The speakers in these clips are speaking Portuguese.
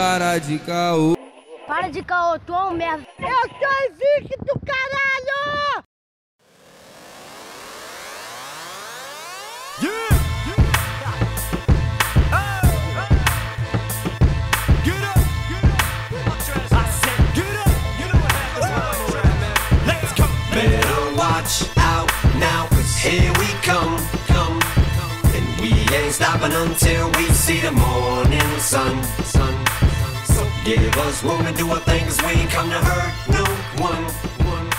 Para de caô. Para de caô, tu é um merda. Eu sou invicto, caralho! Better watch out now, cause here we come, come, and we ain't stopping until we see the morning sun, sun. Give us room and do our thing, cause we ain't come to hurt no one, one.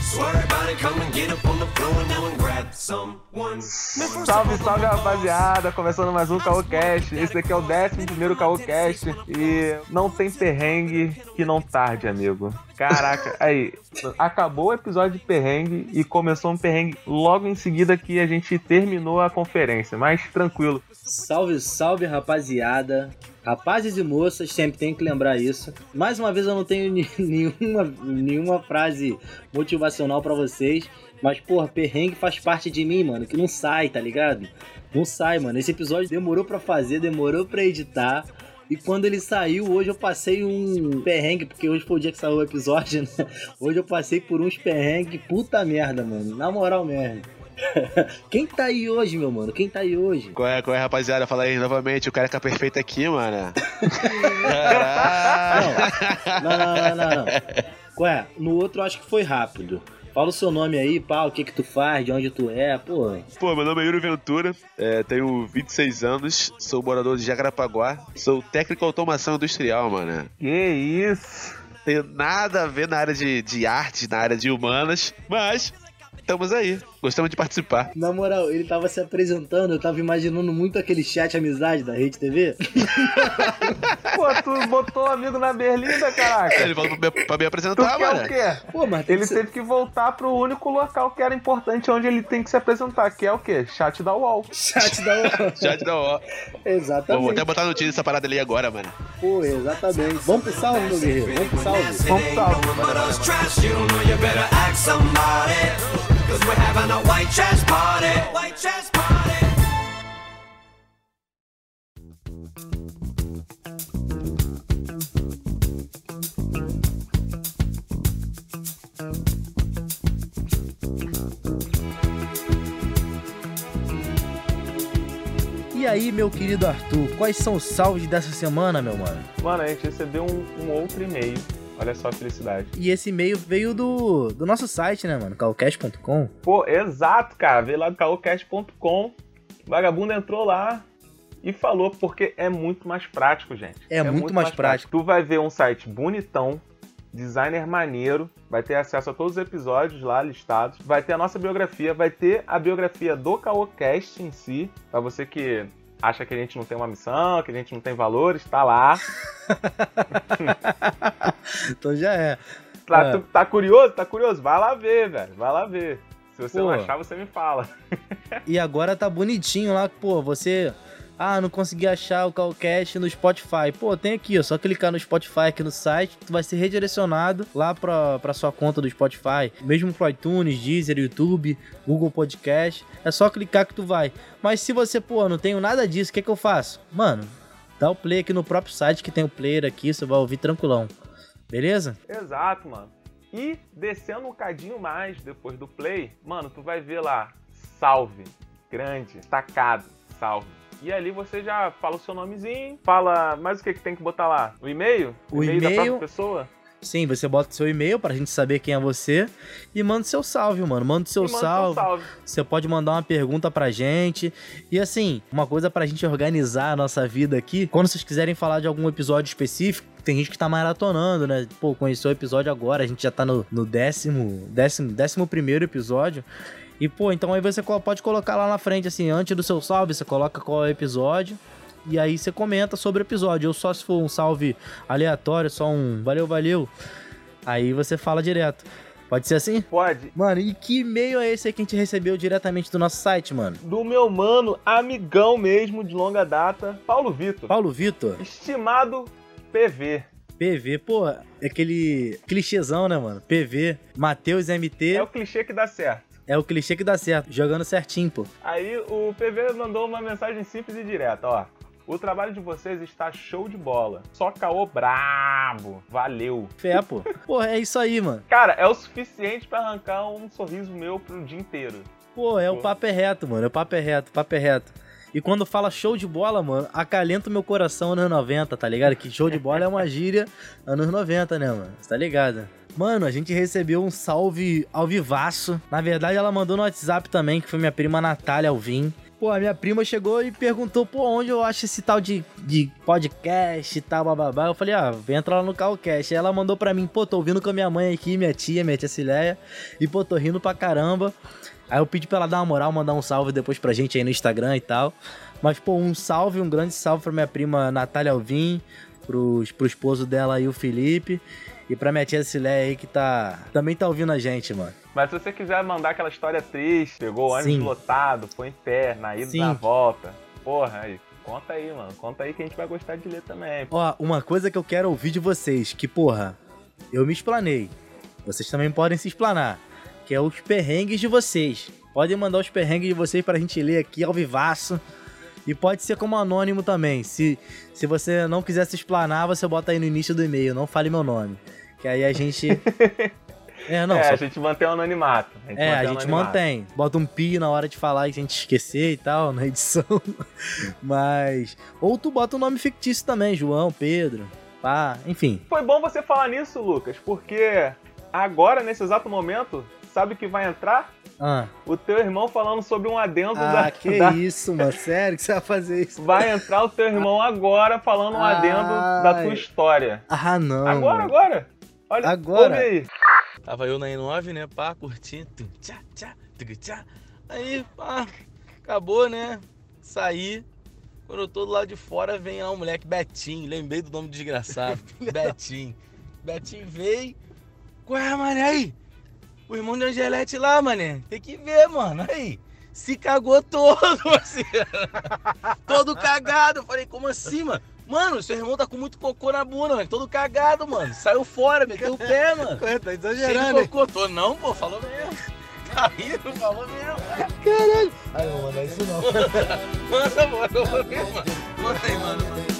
So everybody come and get up on the floor now and grab someone. Salve, salve rapaziada! Começando mais um CaoCast. Esse daqui é o 11 primeiro CaoCast e não tem perrengue que não tarde, amigo. Caraca, aí, acabou o episódio de perrengue e começou um perrengue logo em seguida que a gente terminou a conferência, mas tranquilo. Salve, salve, rapaziada. Rapazes e moças, sempre tem que lembrar isso. Mais uma vez eu não tenho nenhuma, nenhuma frase motivacional pra vocês, mas porra, perrengue faz parte de mim, mano, que não sai, tá ligado? Não sai, mano. Esse episódio demorou pra fazer, demorou pra editar. E quando ele saiu, hoje eu passei um perrengue, porque hoje foi o dia que saiu o episódio, né? Hoje eu passei por uns perrengues, puta merda, mano. Na moral mesmo. Quem tá aí hoje, meu mano? Quem tá aí hoje? Qual é, qual é, rapaziada? Fala aí novamente, o careca perfeito aqui, mano. Não, não, não, não, não. Ué, no outro eu acho que foi rápido. Fala o seu nome aí, pá, o que que tu faz, de onde tu é, pô. Pô, meu nome é Yuri Ventura, é, tenho 26 anos, sou morador de Jacarapaguá, sou técnico automação industrial, mano. Que isso? Tenho nada a ver na área de, de artes, na área de humanas, mas estamos aí, gostamos de participar. Na moral, ele tava se apresentando, eu tava imaginando muito aquele chat amizade da Rede TV. Pô, tu botou amigo na berlinda, caraca. Ele falou pra me, pra me Tu apresentar, quer o mano. quê? Pô, mas Ele que ser- teve que voltar pro único local que era importante onde ele tem que se apresentar, que é o quê? Chat da UOL. chat da Já te dá ó. Pô, vou Exatamente. até botar notícia dessa parada ali agora, mano. Pô, exatamente. Vamos pro salve, meu guerreiro. Vamos pro salve. Vamos pro salve. Mother's trash, you Cause we're having a white trash party. White trash party. E aí, meu querido Arthur, quais são os salves dessa semana, meu mano? Mano, a gente recebeu um, um outro e-mail. Olha só a felicidade. E esse e-mail veio do, do nosso site, né, mano? calcast.com. Pô, exato, cara. Veio lá do caocast.com. Vagabundo entrou lá e falou porque é muito mais prático, gente. É muito mais prático. Tu vai ver um site bonitão, designer maneiro, vai ter acesso a todos os episódios lá listados, vai ter a nossa biografia, vai ter a biografia do Caocast em si, pra você que acha que a gente não tem uma missão, que a gente não tem valores, tá lá. então já é. Tá, É. tu- tá curioso? Tá curioso? Vai lá ver, velho. Vai lá ver. Se você Pô. não achar, você me fala. E agora tá bonitinho lá, pô, você. Ah, não consegui achar o Calcast no Spotify. Pô, tem aqui, ó. Só clicar no Spotify aqui no site, tu vai ser redirecionado lá pra, pra sua conta do Spotify. Mesmo pro iTunes, Deezer, YouTube, Google Podcast. É só clicar que tu vai. Mas se você, pô, não tenho nada disso, o que, que eu faço? Mano, dá o play aqui no próprio site que tem o player aqui, você vai ouvir tranquilão. Beleza? Exato, mano. E descendo um bocadinho mais depois do play, mano, tu vai ver lá, salve, grande, destacado, salve. E ali você já fala o seu nomezinho, fala mais o que, que tem que botar lá? O e-mail? O da e-mail- própria pessoa? Sim, você bota seu e-mail pra gente saber quem é você e manda seu salve, mano. Manda seu manda salve. seu salve. Você pode mandar uma pergunta pra gente. E assim, uma coisa pra gente organizar a nossa vida aqui. Quando vocês quiserem falar de algum episódio específico, tem gente que tá maratonando, né? Pô, conheceu o episódio agora, a gente já tá no, no décimo, décimo, décimo primeiro episódio. E, pô, então aí você pode colocar lá na frente, assim, antes do seu salve, você coloca qual é o episódio. E aí você comenta sobre o episódio. Ou só se for um salve aleatório, só um valeu, valeu. Aí você fala direto. Pode ser assim? Pode. Mano, e que e-mail é esse aí que a gente recebeu diretamente do nosso site, mano? Do meu mano, amigão mesmo, de longa data, Paulo Vitor. Paulo Vitor, Estimado PV. PV, pô, é aquele clichêzão, né, mano? PV, Matheus MT, É o clichê que dá certo. É o clichê que dá certo, jogando certinho, pô. Aí o PV mandou uma mensagem simples e direta, ó. O trabalho de vocês está show de bola. Só caô brabo. Valeu. Fé, pô. Pô, é isso aí, mano. Cara, é o suficiente pra arrancar um sorriso meu pro dia inteiro. Pô, é o papo é reto, mano. É o papo é reto, papo é reto. E quando fala show de bola, mano, acalenta o meu coração anos 90, tá ligado? Que show de bola é uma gíria anos 90, né, mano? Você tá ligado? Mano, a gente recebeu um salve ao vivaço. Na verdade, ela mandou no WhatsApp também, que foi minha prima Natália Alvim. Pô, a minha prima chegou e perguntou, pô, onde eu acho esse tal de, de podcast e tal, bababá. Eu falei, ah, entra lá no Calcast. Aí ela mandou pra mim, pô, tô ouvindo com a minha mãe aqui, minha tia, minha tia Cileia. E, pô, tô rindo pra caramba. Aí eu pedi pra ela dar uma moral, mandar um salve depois pra gente aí no Instagram e tal. Mas, pô, um salve, um grande salve pra minha prima Natália Alvim, pros, pro esposo dela aí, o Felipe. E pra minha tia Cileia aí que tá. Também tá ouvindo a gente, mano. Mas se você quiser mandar aquela história triste, pegou o ônibus Sim. lotado, foi em pé, na ida e Sim. na volta. Porra, aí, conta aí, mano. Conta aí que a gente vai gostar de ler também. Ó, uma coisa que eu quero ouvir de vocês, que, porra, eu me explanei. Vocês também podem se explanar. Que é os perrengues de vocês. Podem mandar os perrengues de vocês pra gente ler aqui ao vivaço. E pode ser como anônimo também. Se, se você não quiser se explanar, você bota aí no início do e-mail. Não fale meu nome. Que aí a gente. É, não, é, só a gente mantém o anonimato. A gente é, a gente mantém. Bota um pi na hora de falar e a gente esquecer e tal, na edição. Mas. Ou tu bota um nome fictício também, João, Pedro. Pá, enfim. Foi bom você falar nisso, Lucas, porque agora, nesse exato momento, sabe o que vai entrar? Ah, O teu irmão falando sobre um adendo ah da, que da- isso, mano. Sério que você vai fazer isso? Vai entrar o teu irmão agora falando um adendo da tua Ai. história. Ah, não. Agora, mano. agora. Olha, Agora. ouve aí. Tava eu na I9, né, pá, curtindo, tchá, tchá, tchá. Aí, pá, acabou, né, saí. Quando eu tô do lado de fora, vem lá um moleque, Betinho, lembrei do nome do desgraçado, Betinho. Betinho veio, qual é, mané, aí? O irmão de Angelete lá, mané, tem que ver, mano, aí. Se cagou todo, assim. todo cagado. Eu falei, como assim, mano? Mano, seu irmão tá com muito cocô na bunda, mano. Todo cagado, mano. Saiu fora, meteu o pé, mano. Tá Cheio exagerando, de hein? cocô. Tô não, pô, falou mesmo. Tá rindo, falou mesmo. Caralho. Ai, não, mano, é isso não. Manda, mano. Manda aí, mano.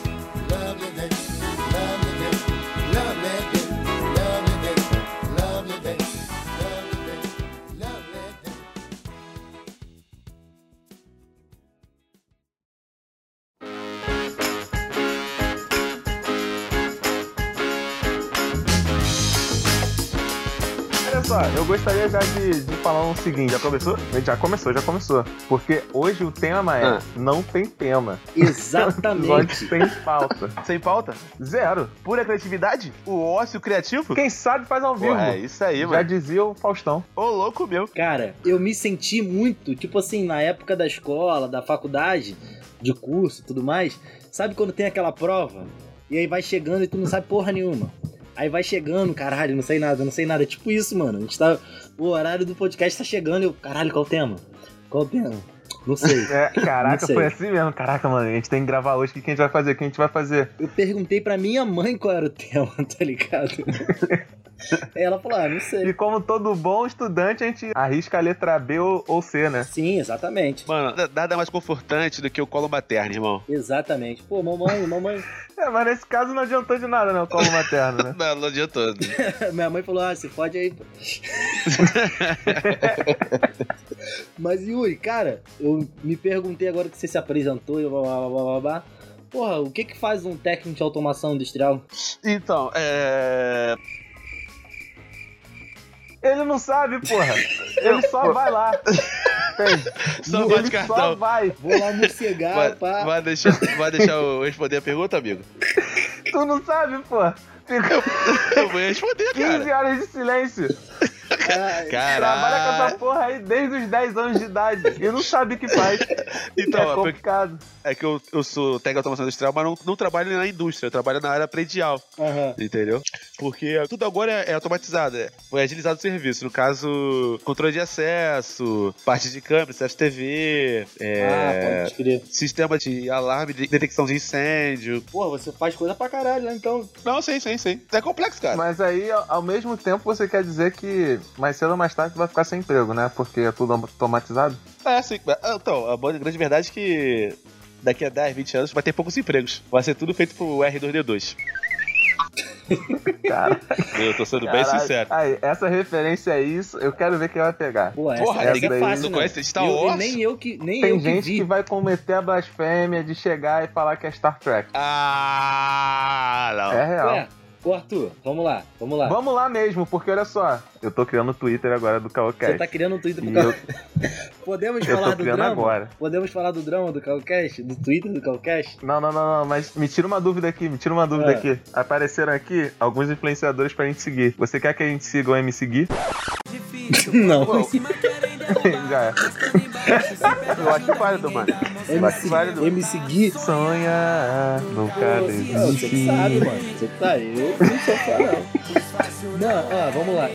Eu gostaria já de, de falar um seguinte. Já começou? Já começou, já começou. Porque hoje o tema é Ah. não tem tema. Exatamente. Sem pauta. Sem pauta? Zero. Pura criatividade? O ócio criativo? Quem sabe faz ao vivo. Pô, é isso aí, já mano. dizia o Faustão. Ô, louco meu. Cara, eu me senti muito, tipo assim, na época da escola, da faculdade, de curso e tudo mais. Sabe quando tem aquela prova? E aí vai chegando e tu não sabe porra nenhuma. Aí vai chegando, caralho, não sei nada, não sei nada. É tipo isso, mano. A gente tá. O horário do podcast tá chegando e eu, caralho, qual o tema? Qual o tema? Não sei. É, caraca, Não sei. foi assim mesmo. Caraca, mano, a gente tem que gravar hoje. O que que a gente vai fazer? O que a gente vai fazer? Eu perguntei pra minha mãe qual era o tema, tá ligado? Ela falou, ah, não sei. E como todo bom estudante, a gente arrisca a letra B ou, ou C, né? Sim, exatamente. Mano, nada mais confortante do que o colo materno, irmão. Exatamente. Pô, mamãe, mamãe. É, mas nesse caso não adiantou de nada, né? O colo materno, né? Não, não adiantou. Minha mãe falou, ah, se fode aí. Mas Yuri, cara, eu me perguntei agora que você se apresentou e blá blá blá blá blá. blá. Porra, o que que faz um técnico de automação industrial? Então, é. Ele não sabe, porra. Ele só vai lá. Só Ele bate só cartão. vai. Vou lá morcegar, Vai, pá. vai deixar, vai deixar eu responder a pergunta, amigo? Tu não sabe, porra. Fica Eu vou responder, 15 cara. horas de silêncio. Ah, Trabalha com essa Caralho. porra aí desde os 10 anos de idade. E não sabe o que faz. Então, é é porque- complicado. É que eu, eu sou técnico de automação industrial, mas não, não trabalho na indústria, eu trabalho na área predial, Aham. entendeu? Porque tudo agora é, é automatizado, é, foi agilizado o serviço. No caso, controle de acesso, parte de câmera, CFTV, é, Ah, sistema de alarme, de detecção de incêndio. Porra, você faz coisa pra caralho, né? Então. Não, sim, sim, sim. É complexo, cara. Mas aí, ao mesmo tempo, você quer dizer que mais cedo ou mais tarde vai ficar sem emprego, né? Porque é tudo automatizado. É, sim. Ah, Então, a grande verdade é que daqui a 10, 20 anos vai ter poucos empregos. Vai ser tudo feito pro R2D2. Cara, Eu tô sendo bem caralho. sincero. Aí, essa referência é isso, eu quero ver quem vai pegar. Pô, essa, Porra, essa ninguém é fácil, não né? conhece Star Eu- Wars? nem eu que, nem Tem eu gente vi. que vai cometer a blasfêmia de chegar e falar que é Star Trek. Ah, não. É real. Ué, ô Arthur, vamos lá, vamos lá. Vamos lá mesmo, porque olha só, eu tô criando o Twitter agora do Você Calcast. tá criando um Twitter pro Cal... eu- Podemos eu falar tô do drama? agora. Podemos falar do drama do Calcast? Do Twitter do Calcast? Não, não, não, não, mas me tira uma dúvida aqui, me tira uma dúvida É. aqui. Apareceram aqui alguns influenciadores pra gente seguir. Você quer que a gente siga o M seguir? Não. Já é. Eu acho válido, mano. Eu acho válido. MC Gui. Sonhar, nunca Pô, Você que desistir. sabe, mano. Você que sabe. Eu não sou fã, não. Não, ó, vamos lá.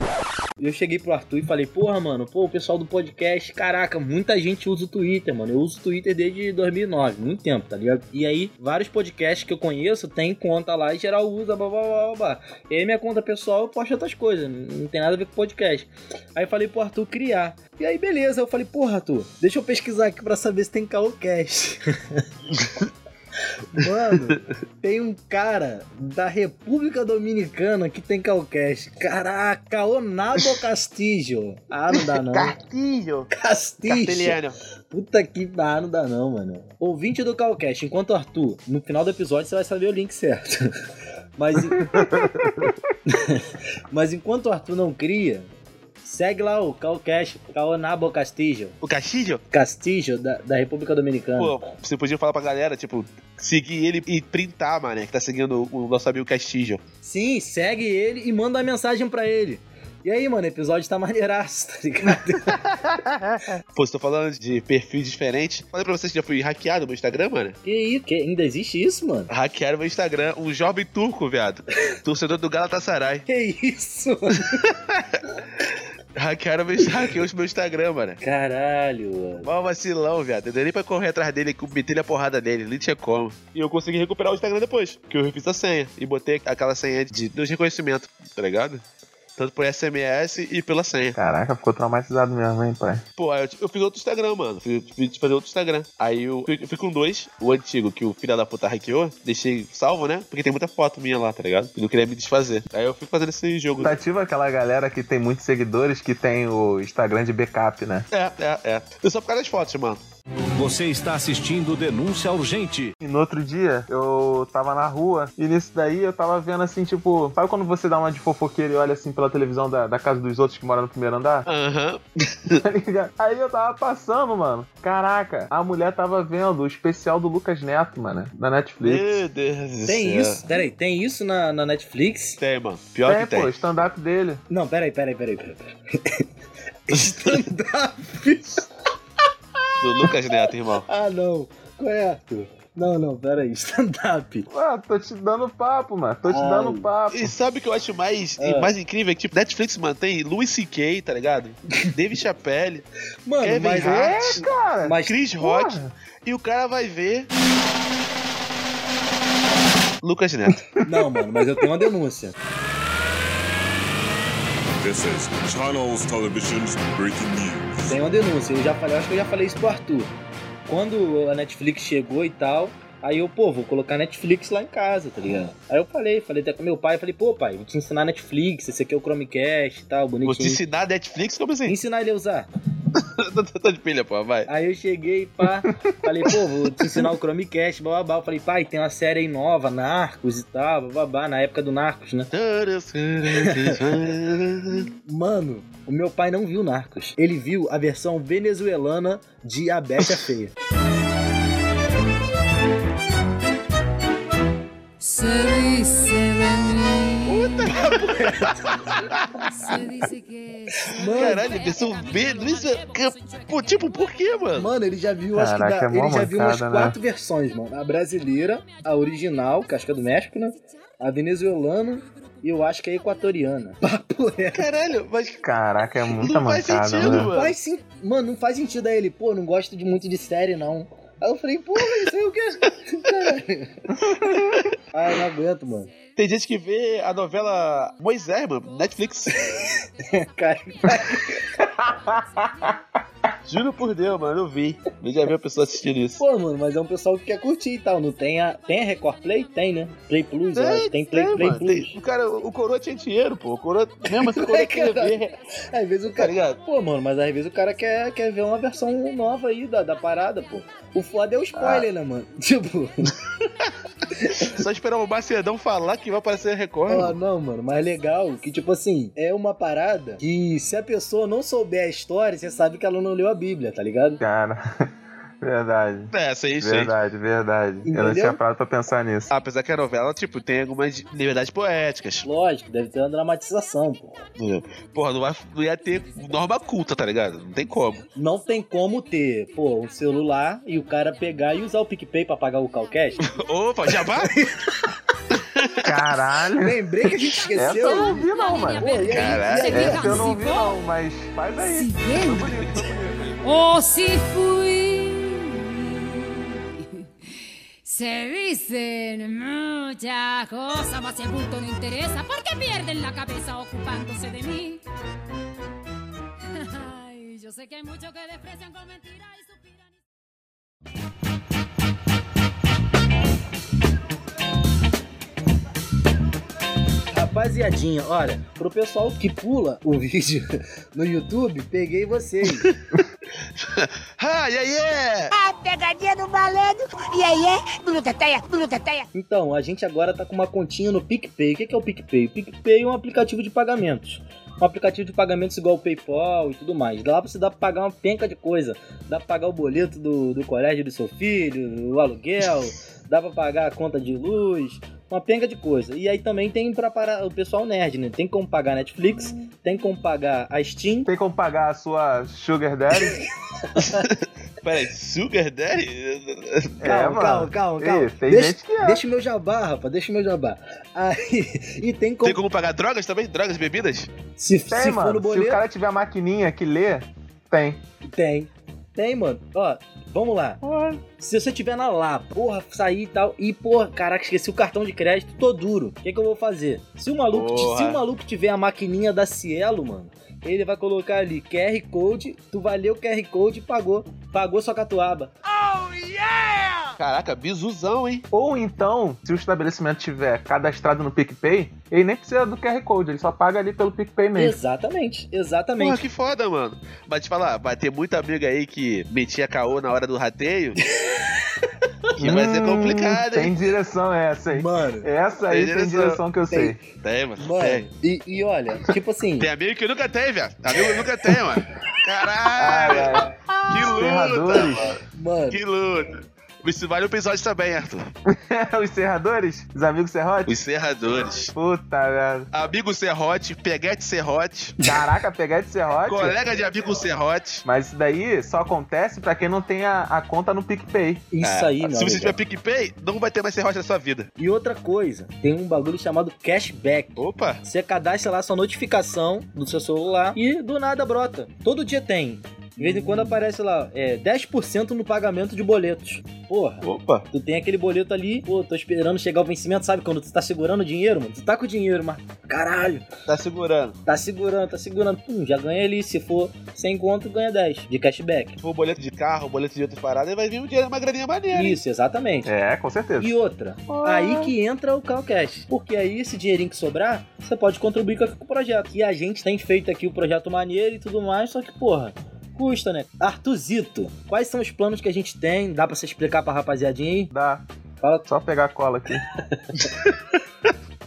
Eu cheguei pro Arthur e falei, porra, mano, pô, o pessoal do podcast, caraca, muita gente usa o Twitter, mano. Eu uso o Twitter desde 2009, muito tempo, tá ligado? E aí, vários podcasts que eu conheço tem conta lá e geral usa, blá blá blá blá. E aí, minha conta pessoal, eu posto outras coisas, não tem nada a ver com podcast. Aí falei pro Arthur criar. E aí, beleza, eu falei, porra, Arthur, deixa eu pesquisar aqui pra saber se tem Caocast. Mano, tem um cara da República Dominicana que tem Calcast. Caraca, Onabo Castillo. Ah, não dá não. Castillo. Castelhano. Puta que ah, não dá não, mano. Ouvinte do Calcast, enquanto Arthur, no final do episódio você vai saber o link certo. Mas, Mas enquanto o Arthur não cria, segue lá o Calcast, Caonabo Castillo. O Castilho? Castillo, da, da República Dominicana. Pô, você podia falar pra galera, tipo, seguir ele e printar, mané, que tá seguindo o nosso amigo Castilho. Sim, segue ele e manda uma mensagem pra ele. E aí, mano, o episódio tá maneiraço, tá ligado? Pô, você tá falando de perfil diferente. Falei pra vocês que já fui hackeado no meu Instagram, mano. que isso? Que ainda existe isso, mano? Hackearam meu Instagram, um jovem turco, viado. Torcedor do Galatasaray. Que isso? mano? Hackearam meu, hackeou o meu Instagram, mano. Caralho, mano. Mó vacilão, viado. Não deu nem pra correr atrás dele e meter a porrada nele, nem tinha como. E eu consegui recuperar o Instagram depois, que eu refiz a senha. E botei aquela senha de dois reconhecimentos, tá ligado? Tanto por SMS e pela senha. Caraca, ficou traumatizado mesmo, hein, pai? Pô, aí eu, eu fiz outro Instagram, mano. Fui, fui fazer outro Instagram. Aí eu, eu fui com dois. O antigo, que o filho da puta hackeou, deixei salvo, né? Porque tem muita foto minha lá, tá ligado? E não queria me desfazer. Aí eu fui fazendo esse jogo. Tá ativa aquela galera que tem muitos seguidores que tem o Instagram de backup, né? É, é, é. Eu só por causa das fotos, mano. Você está assistindo Denúncia Urgente. E no outro dia, eu tava na rua e nisso daí eu tava vendo assim, tipo, sabe quando você dá uma de fofoqueiro e olha assim pela televisão da, da casa dos outros que moram no primeiro andar? Aham. Ligado? Aí eu tava passando, mano. Caraca, a mulher tava vendo o especial do Lucas Neto, mano, da Netflix. Meu Deus do Tem céu. isso? Peraí, tem isso na, na Netflix? Tem, mano. Pior é, que tem. pô, stand-up dele. Não, peraí, peraí, peraí, peraí. peraí. Stand-up? Do Lucas Neto, irmão. Ah, não. Qual é, Arthur? Não, não, peraí. Stand-up. Ué, tô te dando papo, mano. Tô te Ai. dando papo. E sabe o que eu acho mais, Ah. mais incrível? É que, tipo, Netflix mantém Louis C.K., tá ligado? David Chappelle, Mano, Kevin mas Hart, É, cara. Mas, Chris Rock, e o cara vai ver... Lucas Neto. não, mano, mas eu tenho uma denúncia. This is Channels Television's breaking news. Tem uma denúncia. Eu já falei, eu acho que eu já falei isso pro Arthur. Quando a Netflix chegou e tal, aí eu, pô, vou colocar Netflix lá em casa, tá ligado? Aí eu falei, falei até com meu pai, falei, pô, pai, vou te ensinar Netflix, esse aqui é o Chromecast e tal, Vou te bonitinho. ensinar Netflix? Como assim? Ensinar ele a usar. Tô de pilha, pô, vai. Aí eu cheguei, pá, falei, pô, vou te ensinar o Chromecast, bababá. Eu falei, pai, tem uma série aí nova, Narcos e tal, bababá, na época do Narcos, né? Mano, o meu pai não viu Narcos. Ele viu a versão venezuelana de A Bete a Feia. Se dice que soy Caralho, versão B, Luiz... Pô, tipo, por quê, mano? Mano, ele já viu, acho que Caraca, dá- é ele já viu umas né? quatro versões, mano. A brasileira, a original, que acho que é do México, né? A venezuelana e eu acho que é equatoriana. Papo é. Caralho, mas Caraca, é muita não faz mancada, sentido, né? mano. Faz sim, mano, não faz sentido aí ele, pô, não gosto de muito de série, não. Aí eu falei, porra, isso aí o quê? Caralho. Ai, não aguento, mano. Tem gente que vê a novela Moisés, mano, Netflix. Cara, Juro por Deus, mano, eu vi. Eu já vi a pessoa assistindo isso. Pô, mano, mas é um pessoal que quer curtir e tal. Não tem a. Tem a Record Play? Tem, né? Play Plus, eu acho. Tem Play, Play mano, Plus. tem- o cara, o coroa tinha dinheiro, pô. O coroa, mesmo assim, o coroa cara. ver. Às vezes o Tá cara. ligado? Pô, mano, mas às vezes o cara quer, quer ver uma versão nova aí da, da parada, pô. O foda é o spoiler, né, mano? Tipo, Só esperar o Macedão falar que vai aparecer a Record. ah, não, mano, mas legal que, tipo assim, é uma parada que se a pessoa não souber a história, você sabe que ela não leu a Bíblia, tá ligado? Cara, verdade. É, isso aí, isso aí. Verdade, verdade. Eu não Entendeu? tinha parado pra pensar nisso. Apesar que a novela, tipo, tem algumas liberdades poéticas. Lógico, deve ter uma dramatização, pô. entendeu? Porra, não, vai, não ia ter norma culta, tá ligado? Não tem como. Não tem como ter, pô, um celular e o cara pegar e usar o PicPay pra pagar o Calcast. Opa, já vai? Caralho. Lembrei que a gente Essa eu não vi não, mano. Caralho. Essa eu não vi não, mas faz aí. Foi bien. bonito, foi bonito. Oh, si fui. Se dicen muchas cosas, mas el bulto no interesa. ¿Por qué pierden la cabeza ocupándose de mí? Ay, yo sé que hay muchos que desprecian con mentiras y suspiran. Rapaziadinha, olha, pro pessoal que pula o vídeo no YouTube, peguei vocês. Ah, e aí? é? A pegadinha do malandro. E aí é? Bruteteia, bruteteia. Então, a gente agora tá com uma continha no PicPay. O que que é o PicPay? O PicPay é um aplicativo de pagamentos. Um aplicativo de pagamentos igual o PayPal e tudo mais. Lá você dá pra pagar uma penca de coisa. Dá pra pagar o boleto do, do colégio do seu filho, o aluguel, dá pra pagar a conta de luz, uma penca de coisa. E aí também tem pra parar o pessoal nerd, né? Tem como pagar Netflix, tem como pagar a Steam. Tem como pagar a sua Sugar Daddy? Peraí, Sugar Daddy? Calma, calma, calma, calma. Ih, tem deixa, gente que é. deixa o meu jabá, rapaz, deixa o meu jabá. Aí, e tem como. Tem como pagar drogas também? Drogas e bebidas? Se, Tem, se mano. for no Se o boleto, cara tiver a maquininha que lê, tem. tem. Tem, mano. Ó, vamos lá. Se você tiver na Lapa, porra, sair e tal, e porra, caraca, esqueci o cartão de crédito, tô duro. O que, que eu vou fazer? Se o maluco, Porra. se o maluco tiver a maquininha da Cielo, mano, ele vai colocar ali QR Code, tu vai ler o QR Code e pagou. Pagou sua catuaba. Caraca, bizuzão, hein? Ou então, se o estabelecimento tiver cadastrado no PicPay, ele nem precisa do QR Code, ele só paga ali pelo PicPay mesmo. Exatamente, exatamente. Porra, que foda, mano. Mas te falar, vai ter muita amiga aí que metia caô na hora do rateio. que vai ser Hum, complicado, Tem hein? direção essa aí. Mano, Essa aí Tem tem direção. direção que eu sei. Tem, mano. mano, Tem. e, e olha, tipo assim, Tem amigo que nunca tem, velho. Amigo que nunca tem, mano. Caralho. que luta, mano. mano, Que luta. Isso vale o episódio também, Arthur. Os serradores? Os amigos serrotes? Os serradores. Puta merda. Amigo serrote, peguete serrote, Caraca, pegar de serrote? colega de amigo serrote. Mas isso daí só acontece pra quem não tem a, a conta no PicPay. isso aí, meu É. Se você tiver PicPay, não vai ter mais serrote na sua vida. E outra coisa, tem um bagulho chamado cashback. Opa. Você cadastra lá sua notificação do seu celular e do nada brota. Todo dia tem. De vez em quando aparece lá, é 10% no pagamento de boletos. Porra, Opa. tu tem aquele boleto ali, pô, tô esperando chegar o vencimento, sabe? Quando tu tá segurando o dinheiro, mano. Tu tá com o dinheiro, mas caralho, Tá segurando. tá segurando, tá segurando. Pum, já ganha ali. Se for sem conto, ganha 10 de cashback. Se for boleto de carro, boleto de outras paradas, vai vir um dinheiro, uma graninha maneira. hein? Isso, exatamente. É, com certeza. E outra, aí que entra o Calcast. Porque aí esse dinheirinho que sobrar, você pode contribuir com o projeto. E a gente tem feito aqui o projeto maneiro e tudo mais, só que, porra, custa, né? Artuzito, quais são os planos que a gente tem? Dá pra você explicar pra rapaziadinha aí? Dá. Fala. Só pegar a cola aqui.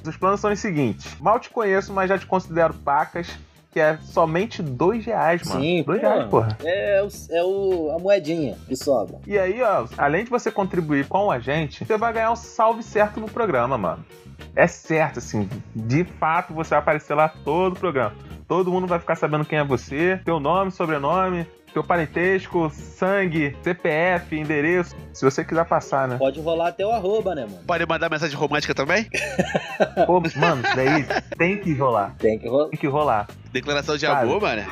Os planos são os seguintes. Mal te conheço, mas já te considero pacas, que é somente dois reais, mano. Sim, dois pô. reais, porra. É, o, é o, a moedinha que sobra. E aí, ó, além de você contribuir com a gente, você vai ganhar um salve certo no programa, mano. É certo, assim, de fato você vai aparecer lá todo o programa. Todo mundo vai ficar sabendo quem é você, teu nome, sobrenome, teu parentesco, sangue, CPF, endereço, se você quiser passar, né? Pode rolar até o arroba, né, mano? Pode mandar mensagem romântica também? Pô, mano, isso daí tem que rolar. Tem que rolar. Tem que rolar. Declaração de Cara. amor, mano.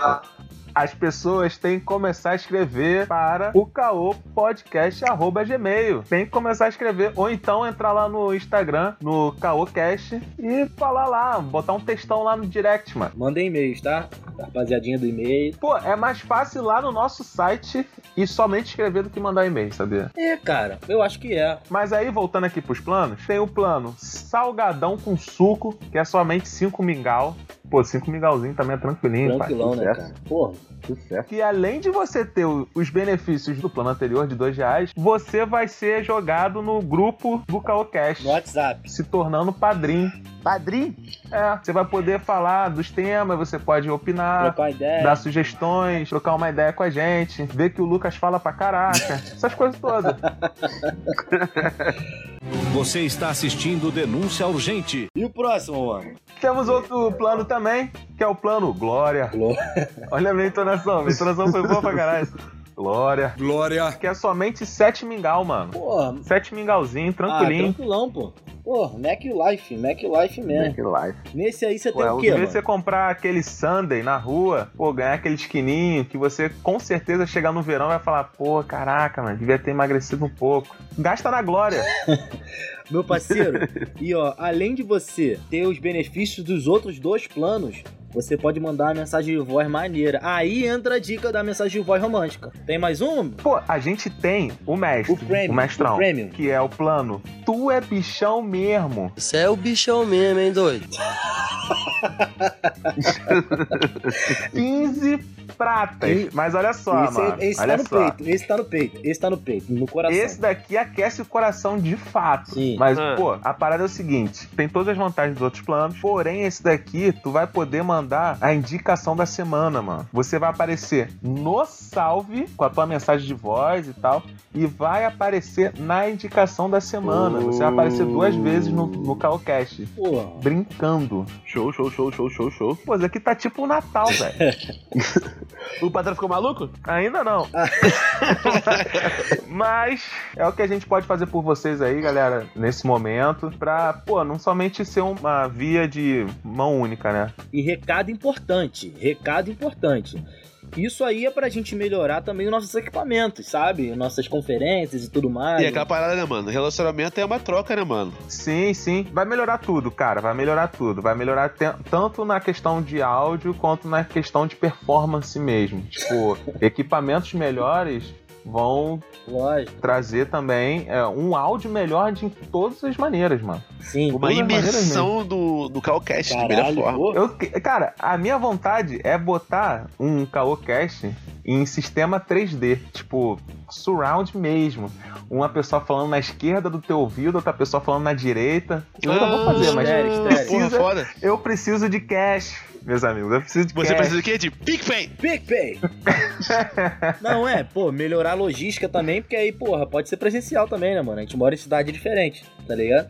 As pessoas têm que começar a escrever para o Caô Podcast arroba gmail. Tem que começar a escrever, ou então entrar lá no Instagram, no CaôCast, e falar lá, botar um textão lá no direct, mano. Mandem e-mails, tá? Rapaziadinha do e-mail. Pô, é mais fácil ir lá no nosso site e somente escrever do que mandar e-mail, sabia? É, cara, eu acho que é. Mas aí, voltando aqui pros planos, tem o plano salgadão com suco, que é somente 5 mingau. Pô, 5 mingauzinho também é tranquilinho, Tranquilão, pai. né, cara? Porra. Sucesso. Que além de você ter os benefícios do plano anterior de dois reais, você vai ser jogado no grupo do Caocast. No WhatsApp. Se tornando padrinho. Padrinho? É, você vai poder falar dos temas, você pode opinar, Trocar ideia. dar sugestões, trocar uma ideia com a gente, ver que o Lucas fala pra caraca, essas coisas todas. Você está assistindo Denúncia Urgente. E o próximo, mano? Temos outro plano também, que é o plano Glória. Olha a minha entonação, minha entonação foi boa pra caralho. Glória. Glória. Que é somente 7 mingau, mano. Porra. 7 mingauzinho, Ah, tranquilinho. tranquilão, pô. Porra, Mac Life, Mac Life mesmo. Mac Life. Nesse aí você Pô, tem é o quê, mano? você comprar aquele Sunday na rua, pô, ganhar aquele esquininho que você com certeza chegar no verão e vai falar, pô, caraca, mano, devia ter emagrecido um pouco. Gasta na glória. Meu parceiro, e ó, além de você ter os benefícios dos outros dois planos, você pode mandar uma mensagem de voz maneira. Aí entra a dica da mensagem de voz romântica. Tem mais um? Pô, a gente tem o mestre, O premium, mestrão, o premium. que é o plano Tu é bichão mesmo. Você é o bichão mesmo, hein, doido? 15 pratas. E- Mas olha só, esse, mano. esse olha tá no só. peito, esse tá no peito, esse tá no peito, no coração. Esse daqui aquece o coração de fato. Sim. Mas, Ah. pô, a parada é o seguinte: tem todas as vantagens dos outros planos, porém, esse daqui, tu vai poder mandar a indicação da semana, mano. Você vai aparecer no salve com a tua mensagem de voz e tal, e vai aparecer na indicação da semana. Você vai aparecer duas vezes no, no Calcast. Porra. Brincando. Show, show, show, show, show, show. Pô, isso aqui tá tipo o Natal, velho. O patrão ficou maluco? Ainda não. Mas é o que a gente pode fazer por vocês aí, galera, nesse momento, pra, pô, não somente ser uma via de mão única, né? E recado importante, recado importante. Isso aí é pra gente melhorar também os nossos equipamentos, sabe? Nossas conferências e tudo mais. E aquela parada, né, mano? Relacionamento é uma troca, né, mano? Sim, sim. Vai melhorar tudo, cara. Vai melhorar tudo. Vai melhorar tanto na questão de áudio quanto na questão de performance mesmo. Tipo, equipamentos melhores vão Lógico. trazer também é, um áudio melhor de todas as maneiras, mano. Sim. Uma imersão do, do Calcast de melhor forma. Eu, cara, a minha vontade é botar um Caocast em sistema 3D, tipo surround mesmo. Uma pessoa falando na esquerda do teu ouvido, outra pessoa falando na direita. Eu ainda vou fazer, mas estéreo, estéreo. Porra, precisa, foda. eu preciso de cash, meus amigos. Eu preciso de Você cash. precisa de quê? De PicPay. PicPay! Não, é, pô, melhorar a logística também, porque aí, porra, pode ser presencial também, né, mano? A gente mora em cidade diferente, tá ligado?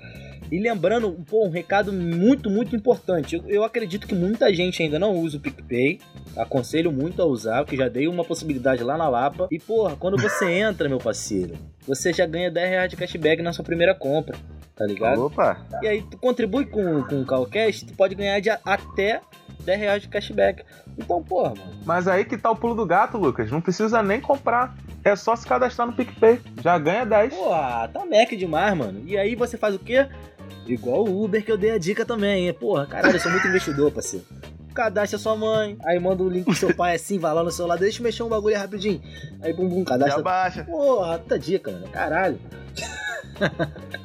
E lembrando, pô, um recado muito, muito importante. Eu, eu acredito que muita gente ainda não usa o PicPay. Aconselho muito a usar, porque já dei uma possibilidade lá na Lapa. E, porra, quando você entra, meu parceiro, você já ganha 10 reais de cashback na sua primeira compra, tá ligado? Opa! E aí, tu contribui com, com o Calcast, tu pode ganhar de até 10 reais de cashback. Então, porra, mano. Mas aí que tá o pulo do gato, Lucas. Não precisa nem comprar. É só se cadastrar no PicPay. Já ganha 10. Porra, tá mec demais, mano. E aí você faz o quê? Igual o Uber que eu dei a dica também, hein? Porra, caralho, eu sou muito investidor, parceiro. Cadastra sua mãe, aí manda o link do seu pai assim, vai lá no celular, deixa eu mexer um bagulho rapidinho. Aí bum bum, Já cadastra. baixa. Porra, puta dica, mano. Caralho.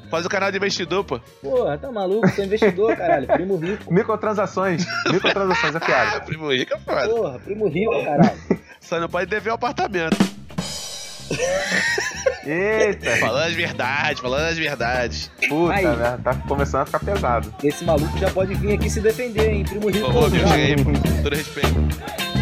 Faz o canal de investidor, pô. Porra, tá maluco? Sou investidor, caralho. Primo rico. Microtransações. Microtransações é piada. primo rico é foda. Porra, primo rico, caralho. Só não pode dever o apartamento. Eita! Falando as verdades, falando as verdades. Puta Aí. merda, tá começando a ficar pesado. Esse maluco já pode vir aqui se defender, hein? Primo rico. Por favor, meu, chega aí, com todo respeito.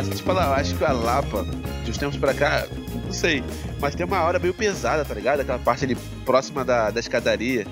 Mano, mas te falar, eu acho que a Lapa, de uns tempos pra cá, não sei. Mas tem uma hora meio pesada, tá ligado? Aquela parte ali próxima da, da escadaria.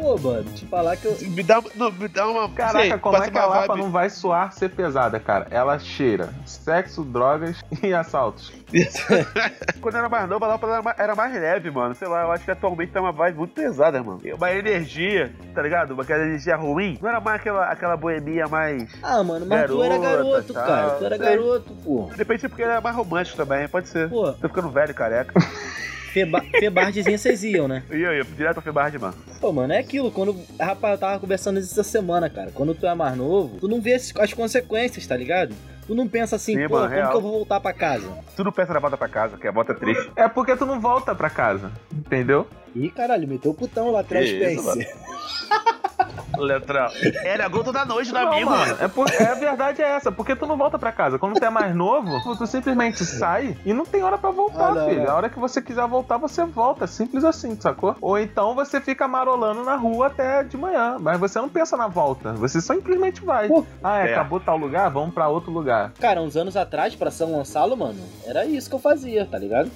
Pô, mano, te falar que eu. Me dá, não, me dá uma. Caraca, sei, como é que a Lapa vibe- não vai suar ser pesada, cara? Ela cheira sexo, drogas e assaltos. Quando eu era mais novo, a Lapa era mais, era mais leve, mano. Sei lá, eu acho que atualmente tá uma vibe muito pesada, mano. Uma energia, tá ligado? Uma aquela energia ruim. Não era mais aquela, aquela boemia mais. Ah, mano, mas tu era Garota, garoto, tal. cara. Tu era Sei. garoto, pô. Depende porque ele era mais romântico também, pode ser. Pô. Tô ficando velho, careca. Feba Febardezinha vocês iam, né? E aí, direto pra Febard, mano. Pô, mano, é aquilo. Quando. Rapaz, eu tava conversando isso essa semana, cara. Quando tu é mais novo, tu não vê as, as consequências, tá ligado? Tu não pensa assim, Sim, pô, mano, como real. que eu vou voltar pra casa? Tu não pensa na volta pra casa, que a volta é triste. É porque tu não volta pra casa, entendeu? Ih, caralho, meteu o putão lá atrás, Spencer. Letrão. Era gol toda noite do Não, amigo, mano, é, por- é a verdade é essa, porque tu não volta pra casa. Quando tu é mais novo, tu simplesmente sai e não tem hora pra voltar, Ah, não, filho. não. A hora que você quiser voltar, você volta. Simples assim, sacou? Ou então você fica marolando na rua até de manhã, mas você não pensa na volta. Você simplesmente vai. Pô. Ah, é, É. acabou tal lugar? Vamos pra outro lugar. Cara, uns anos atrás, pra São Gonçalo, mano, era isso que eu fazia, tá ligado?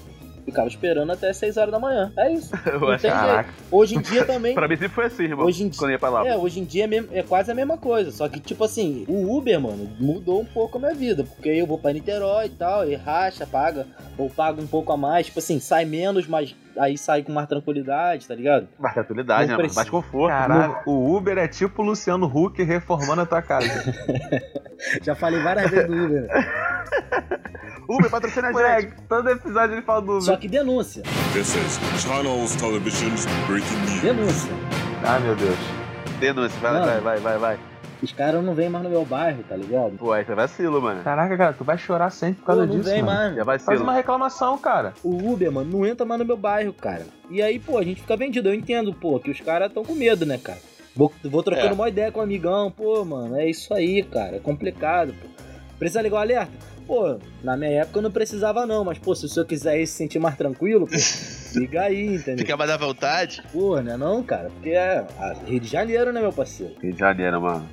Ficava esperando até 6 horas da manhã. É isso. Hoje em dia também. Pra mim sempre foi assim, irmão. Hoje em dia- Quando eu ia pra lá. É, hoje em dia é, mesmo- é quase a mesma coisa. Só que, tipo assim, o Uber, mano, mudou um pouco a minha vida. Porque aí eu vou pra Niterói e tal, e racha, paga, ou paga um pouco a mais. Tipo assim, sai menos, mas aí sai com mais tranquilidade, tá ligado? Mais tranquilidade, Não né, precisa. Mais conforto. Caralho, o Uber é tipo o Luciano Huck reformando a tua casa. Já falei várias vezes do Uber. Uber, patrocina a gente. Todo episódio ele fala do Uber. Só que denúncia. This is Channels Television's Breaking News. Denúncia. Ai, meu Deus. Denúncia, vai, Mano. vai, vai, vai, vai. Os caras não vêm mais no meu bairro, tá ligado? Pô, aí você vacilo, mano. Caraca, cara, tu vai chorar sempre por Pô, causa não disso, vem mano. mais. Já Faz uma reclamação, cara. O Uber, mano, não entra mais no meu bairro, cara. E aí, pô, a gente fica vendido. Eu entendo, pô, que os caras estão com medo, né, cara? Vou, vou trocando É. uma ideia com o amigão, pô, mano, é isso aí, cara. É complicado, pô. Precisa ligar o alerta? Pô, na minha época eu não precisava não, mas, pô, se o senhor quiser se sentir mais tranquilo, pô, liga aí, entendeu? Fica mais à vontade. Pô, né não, cara? Porque é a Rio de Janeiro, né, meu parceiro? Rio de Janeiro, mano.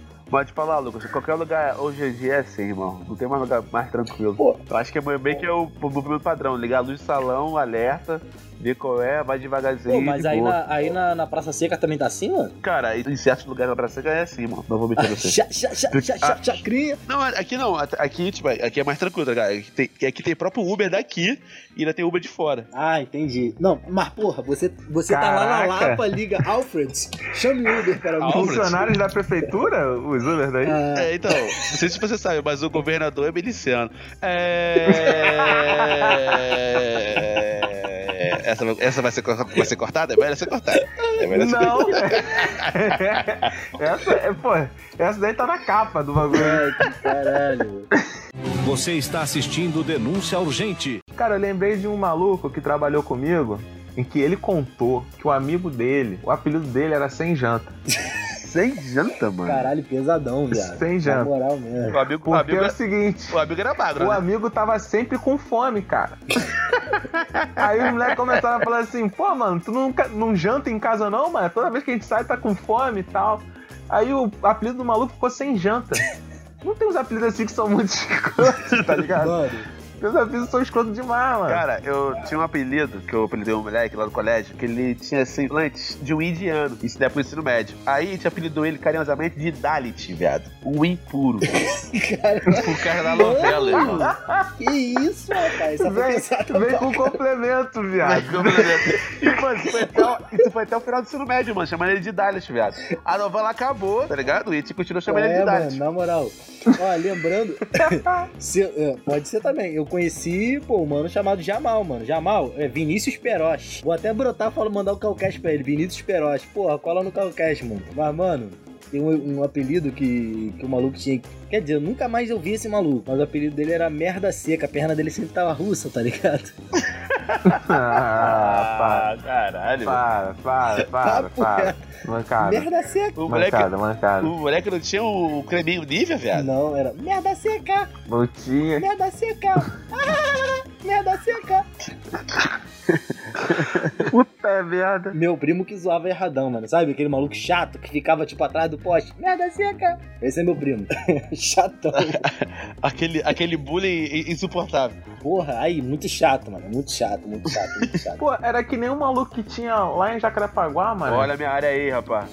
Te falar, Lucas, qualquer lugar hoje em dia é assim, irmão. Não tem mais lugar mais tranquilo. Pô. Eu acho que é bem que é o o movimento padrão. Ligar a luz do salão, alerta, ver qual é, vai devagarzinho. Pô, mas aí, na, aí na, na Praça Seca também tá assim, mano? Cara, em certos lugares da Praça é assim, mano. Não vou mentir pra você. Chacrinha. Não, aqui não. Aqui, tipo, aqui é mais tranquilo, tá ligado? Aqui tem, aqui tem próprio Uber daqui e ainda tem Uber de fora. Ah, entendi. Não, mas porra, você, você tá lá na. Lapa, liga Alfred, chame o Uber para mim. Alfred. Funcionários da prefeitura, os Uber daí? Ah, É, então, não sei se você sabe, mas o governador é miliciano. É. Essa, essa vai, ser, vai ser cortada? É melhor ser cortada. É melhor ser Não. essa, é, pô, essa daí tá na capa do bagulho. ai, que caralho. Você está assistindo Denúncia Urgente. Cara, eu lembrei de um maluco que trabalhou comigo, em que ele contou que o amigo dele, o apelido dele era Sem Janta. Sem janta, mano. Caralho, pesadão, viado. Sem Na janta. moral mesmo. O amigo, o Porque amigo, é o seguinte, o amigo era magro, o né? amigo tava sempre com fome, cara. Aí os moleques começaram a falar assim, pô, mano, tu nunca, não janta em casa não, mano? Toda vez que a gente sai tá com fome e tal. Aí o apelido do maluco ficou sem janta. Não tem uns apelidos assim que são muito escrotos, tá ligado? Mano, Meus apelidos são escrotos demais, mano. Cara, eu tinha um apelido, que eu apelidei um moleque lá no colégio, que ele tinha semblantes de um indiano. Isso daí pro ensino médio. Aí a gente apelidou ele carinhosamente de Dalit, viado. Um impuro. o cara da novela, irmão. que isso, rapaz? Foi Vem, vem com complemento, viado. ele é- E, mano, isso foi, até, o- isso foi até o final do ensino médio, mano. Chamando ele de Dalit, viado. A novela acabou, tá ligado? E a gente continuou chamando ele É, de mano, Dalit. na moral. Ó, lembrando. se- é, pode ser também. Eu conheci, pô, um mano chamado Jamal, mano. Jamal é Vinícius Peroche. Vou até brotar e mandar o Calcast pra ele. Vinícius Peroche. Porra, cola no Calcast, mano. Mas, mano. Tem um, um apelido que, que o maluco tinha. Quer dizer, eu nunca mais eu vi esse maluco. Mas o apelido dele era Merda Seca. A perna dele sempre tava russa, tá ligado? Ah, caralho. para, para, para, para, Papo para. Mancada. Merda Seca. O moleque, Mancada, mancada. o moleque não tinha o creminho Nivea, viado? Não, era Merda Seca. Não tinha. Merda Seca. Ah, merda Seca. Puta merda. Meu primo que zoava erradão, mano. Sabe? Aquele maluco chato que ficava, tipo, atrás do poste. Merda seca. Esse é meu primo. Chatão. aquele, aquele bullying insuportável. Porra, aí, muito chato, mano. Muito chato, muito chato, muito chato. Pô, era que nem um maluco que tinha lá em Jacarepaguá, mano. Olha a minha área aí, rapaz.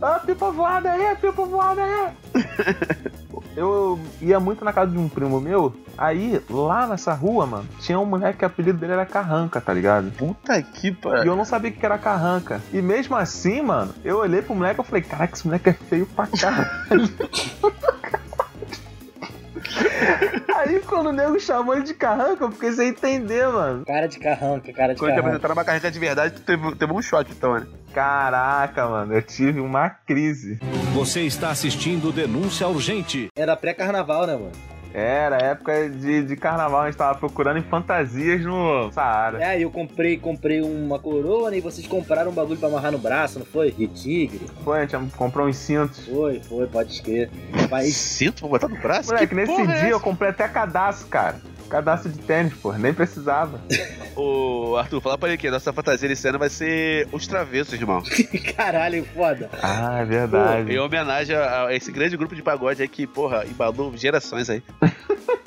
ah, pipa voada aí, pipa voada aí. Eu ia muito na casa de um primo meu, aí lá nessa rua, mano, tinha um moleque que o apelido dele era Carranca, tá ligado? Puta que pariu. E eu não sabia o que era Carranca. E mesmo assim, mano, eu olhei pro moleque e falei, caraca, esse moleque é feio pra caralho. Aí quando o nego chamou ele de carranca, eu fiquei sem entender, mano. Cara de carranca, cara de Quando te carranca. apresentaram uma carranca de verdade, tu teve, teve um choque, então, né? Caraca, mano, eu tive uma crise. Você está assistindo Denúncia Urgente. Era pré-carnaval, né, mano? Era época de, de carnaval, a gente tava procurando em fantasias no Saara. É, eu comprei, comprei uma coroa, né? E vocês compraram um bagulho pra amarrar no braço, não foi? De tigre. Foi, a gente comprou uns cintos. Foi, foi, pode esquecer. Mas... Cinto pra botar no braço? Moleque, Que nesse porra é dia essa? eu comprei até cadastro, cara. Cadastro de tênis, pô, nem precisava. Ô, Arthur, fala pra ele que a nossa fantasia desse ano vai ser os travessos, irmão. Caralho, foda. Ah, é verdade. Em homenagem a, a esse grande grupo de pagode aí que, porra, embalou gerações aí.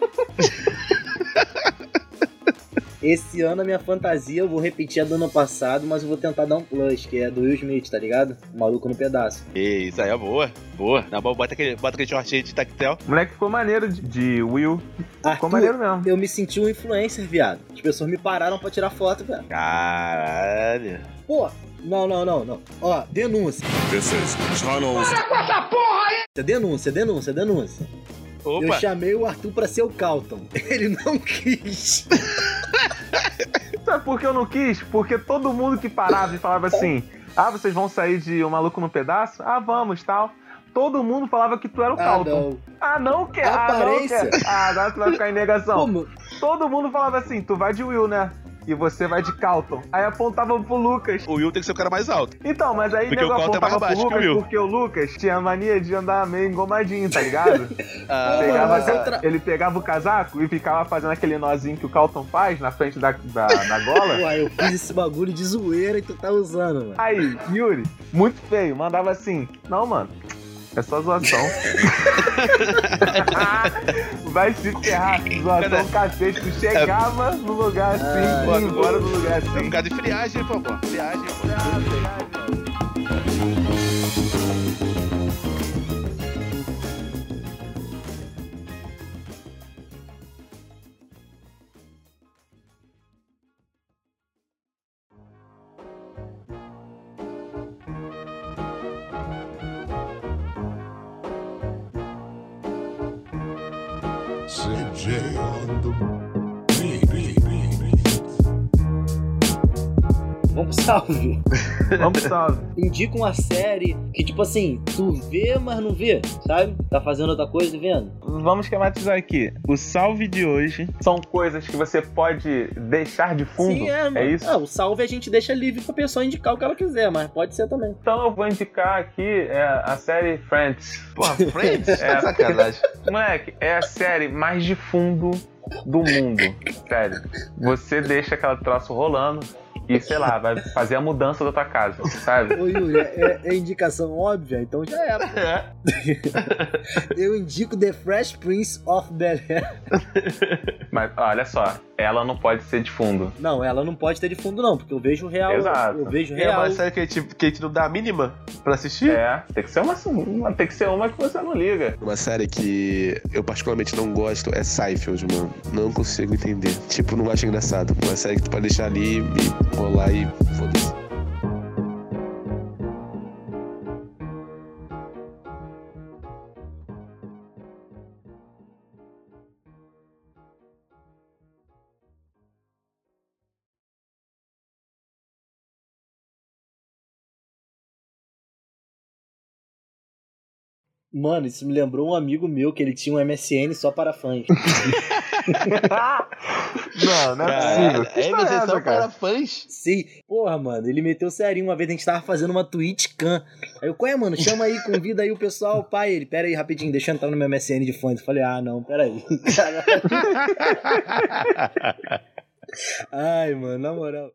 Esse ano a minha fantasia eu vou repetir a do ano passado, mas eu vou tentar dar um plus, que é do Will Smith, tá ligado? O maluco no pedaço. E isso aí é boa, boa. Na boa, bota aquele, bota aquele shortinho de tactel. Moleque ficou maneiro de, de Will. Ficou Arthur, maneiro mesmo. eu me senti um influencer, viado. As pessoas me pararam pra tirar foto, velho. Caralho. Pô, não, não, não, não. Ó, denúncia. This is Channels. Denúncia, denúncia, denúncia. Opa. Eu chamei o Arthur pra ser o Calton. Ele não quis. Sabe por que eu não quis? Porque todo mundo que parava e falava assim: Ah, vocês vão sair de um maluco no pedaço? Ah, vamos, tal. Todo mundo falava que tu era o Ah, Calton. não. Ah, não quer. Ah, não Aparência? quer. Ah, agora tu vai ficar em negação. Como? Todo mundo falava assim: Tu vai de Will, né? E você vai de Calton. Aí apontavam pro Lucas. O Will tem que ser o cara mais alto. Então, mas aí Porque nego o Calton é mais apontava pro baixo que o Lucas Will. porque o Lucas tinha mania de andar meio engomadinho, tá ligado? Ah, Pegava Ele pegava o casaco e ficava fazendo aquele nozinho que o Calton faz na frente da, da, da gola. Uai, eu fiz esse bagulho de zoeira e tu tá usando, mano. Aí, Yuri, muito feio, mandava assim: Não, mano, é só zoação. Vai se ferrar, zoação cacete. Tu chegava no lugar assim, Ah, embora do lugar É assim. por causa de friagem, pô, pô. Friagem, pô. CJ on the beat, beat, beat, beat. Vamos pro salve. Vamos salve. Indica uma série que, tipo assim, tu vê, mas não vê, sabe? Tá fazendo outra coisa e vendo. Vamos esquematizar aqui. O salve de hoje são coisas que você pode deixar de fundo. Sim, é, mano. é isso? Ah, o salve a gente deixa livre pra pessoa indicar o que ela quiser, mas pode ser também. Então eu vou indicar aqui é, a série Friends. Porra, Friends? É, sacanagem. Moleque, é a série mais de fundo do mundo. Sério. Você deixa aquela troço rolando e, sei lá, vai fazer a mudança da tua casa, sabe? Ô Yuri, é, é indicação óbvia, então já era. É. Eu indico The Fresh Prince of Bel-Air. Mas olha só, ela não pode ser de fundo. Não, ela não pode ter de fundo não, porque eu vejo real. Exato. Eu vejo É real. uma série que a, gente, que a gente não dá a mínima pra assistir? É, tem que ser uma, uma- tem que ser uma que você não liga. Uma série que eu particularmente não gosto é Seinfeld, mano. Não consigo entender. Tipo, não acho engraçado. Uma série que tu pode deixar ali e rolar e foda-se. Mano, isso me lembrou um amigo meu que ele tinha um MSN só para fãs. Não, não é possível. Você é só essa, cara? para fãs. Sim, porra, mano, ele meteu serinho uma vez, a gente tava fazendo uma Twitch Can. Aí eu, qual é, mano? Chama aí, convida aí o pessoal, pai. Ele, pera aí, rapidinho, deixa eu entrar no meu MSN de fãs. Eu falei, ah, não, pera aí. Ai, mano, na moral.